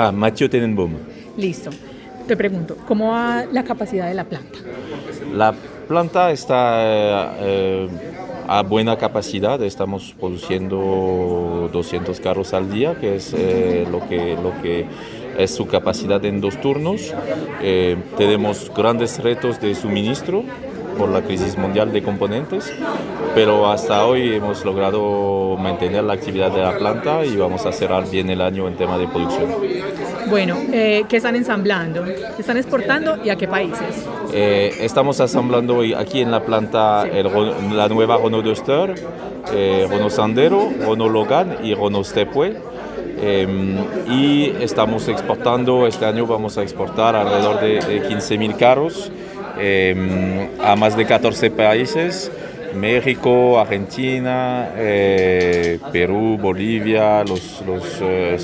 Ah, Mathieu Tenenbaum. Listo. Te pregunto, ¿cómo va la capacidad de la planta? La planta está eh, a buena capacidad, estamos produciendo 200 carros al día, que es eh, lo, que, lo que es su capacidad en dos turnos. Eh, tenemos grandes retos de suministro por la crisis mundial de componentes, pero hasta hoy hemos logrado mantener la actividad de la planta y vamos a cerrar bien el año en tema de producción. Bueno, eh, ¿qué están ensamblando? ¿Qué están exportando y a qué países? Eh, estamos asamblando hoy aquí en la planta el, la nueva Renault Duster, eh, Renault Sandero, Renault Logan y Renault Stepway. Em, y estamos exportando, este año vamos a exportar alrededor de, de 15.000 carros em, a más de 14 países. México, Argentina, eh, Perú, Bolivia, los, los, eh,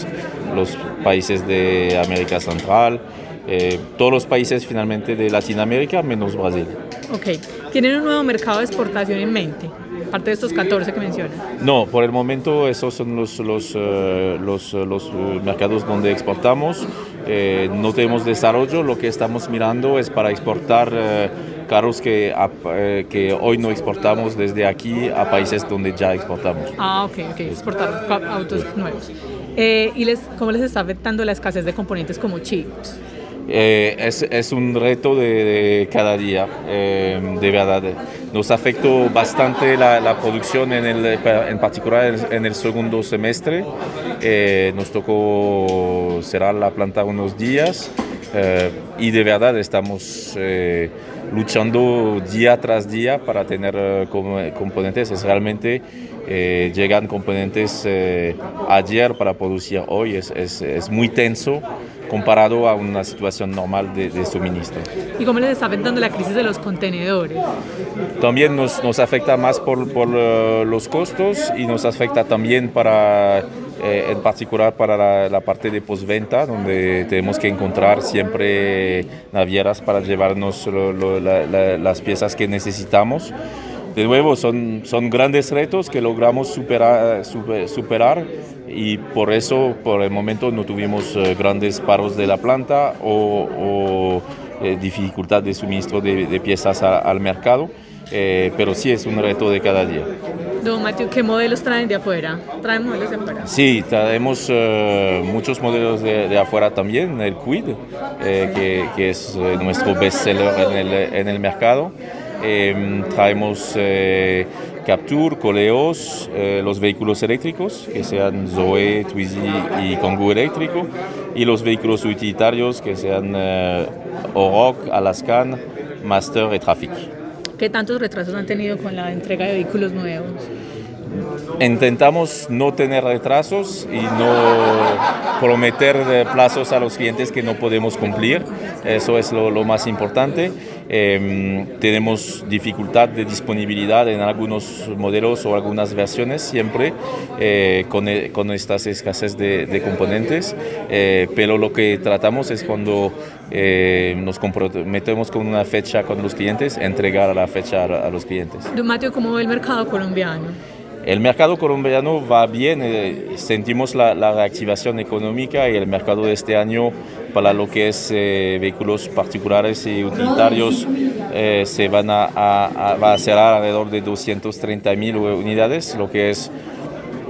los, países de América Central, eh, todos los países finalmente de Latinoamérica menos Brasil. Ok, ¿tienen un nuevo mercado de exportación en mente? Aparte de estos 14 que mencionan. No, por el momento esos son los, los, los, los mercados donde exportamos. no tenemos desarrollo, lo que estamos mirando es para exportar carros que, eh, que hoy no exportamos desde aquí a países donde ya exportamos. Ah, ok, ok, exportar autos nuevos. Eh, ¿Y les, cómo les está afectando la escasez de componentes como chips? Eh, es, es, un reto de, cada día, de verdad. Nos afectó bastante la, la, producción, en, el, en particular en el segundo semestre. nos tocó cerrar la planta unos días y de verdad estamos luchando día tras día para tener eh, componentes. Es realmente eh, llegan componentes eh, ayer para producir hoy. Es, es, es, muy tenso comparado a una situación normal de, de, suministro. ¿Y cómo les está afectando la crisis de los contenedores? También nos, nos afecta más por, por los costos y nos afecta también para eh, en particular para la, la parte de postventa, donde tenemos que encontrar siempre navieras para llevarnos lo, lo, la, las piezas que necesitamos. De nuevo, son, son grandes retos que logramos superar, super, superar y por eso, por el momento, no tuvimos uh, grandes paros de la planta o, o eh, dificultad de suministro de, piezas al mercado. Eh, pero sí es un reto de cada día. Don Matthew, ¿qué modelos traen de afuera? ¿Traen modelos de afuera? Sí, traemos uh, muchos modelos de, de, afuera también, el Quid, eh, que, que, es eh, nuestro bestseller en el, en el mercado. Eh, traemos Capture, Coleos, los vehículos eléctricos, que sean Zoe, Twizy y Kangoo eléctrico, y los vehículos utilitarios, que sean Oroc, Alaskan, Master y Traffic. ¿Qué tantos retrasos han tenido con la entrega de vehículos nuevos? Intentamos no tener retrasos y no prometer plazos a los clientes que no podemos cumplir. Eso es lo, lo más importante. Eh, tenemos dificultad de disponibilidad en algunos modelos o algunas versiones siempre eh, con, con, estas escasez de, de componentes, eh, pero lo que tratamos es cuando eh, nos comprometemos con una fecha con los clientes, entregar a la fecha a, a los clientes. Don Mateo, ¿cómo ve el mercado colombiano? El mercado colombiano va bien, eh, sentimos la, reactivación económica y el mercado de este año para lo que es eh, vehículos particulares y utilitarios eh, se van a, a, va a cerrar alrededor de 230 mil unidades, lo que es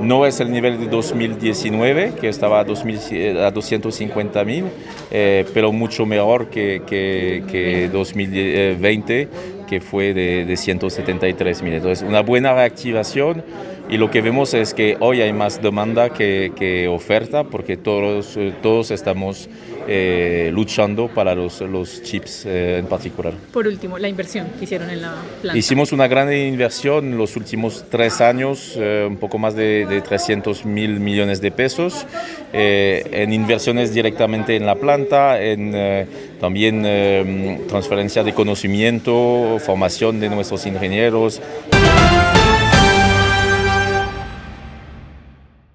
no es el nivel de 2019, que estaba a, 2000, a 250 mil, pero mucho mejor que, que, que 2020, que fue de, de 173 mil. Entonces, una buena reactivación y lo que vemos es que hoy hay más demanda que, que oferta porque todos, todos estamos eh, luchando para los, los chips eh, en particular. Por último, la inversión que hicieron en la planta. Hicimos una gran inversión en los últimos tres años, eh, un poco más de, de 300 mil millones de pesos, eh, en inversiones directamente en la planta, en también transferencia de conocimiento, formación de nuestros ingenieros.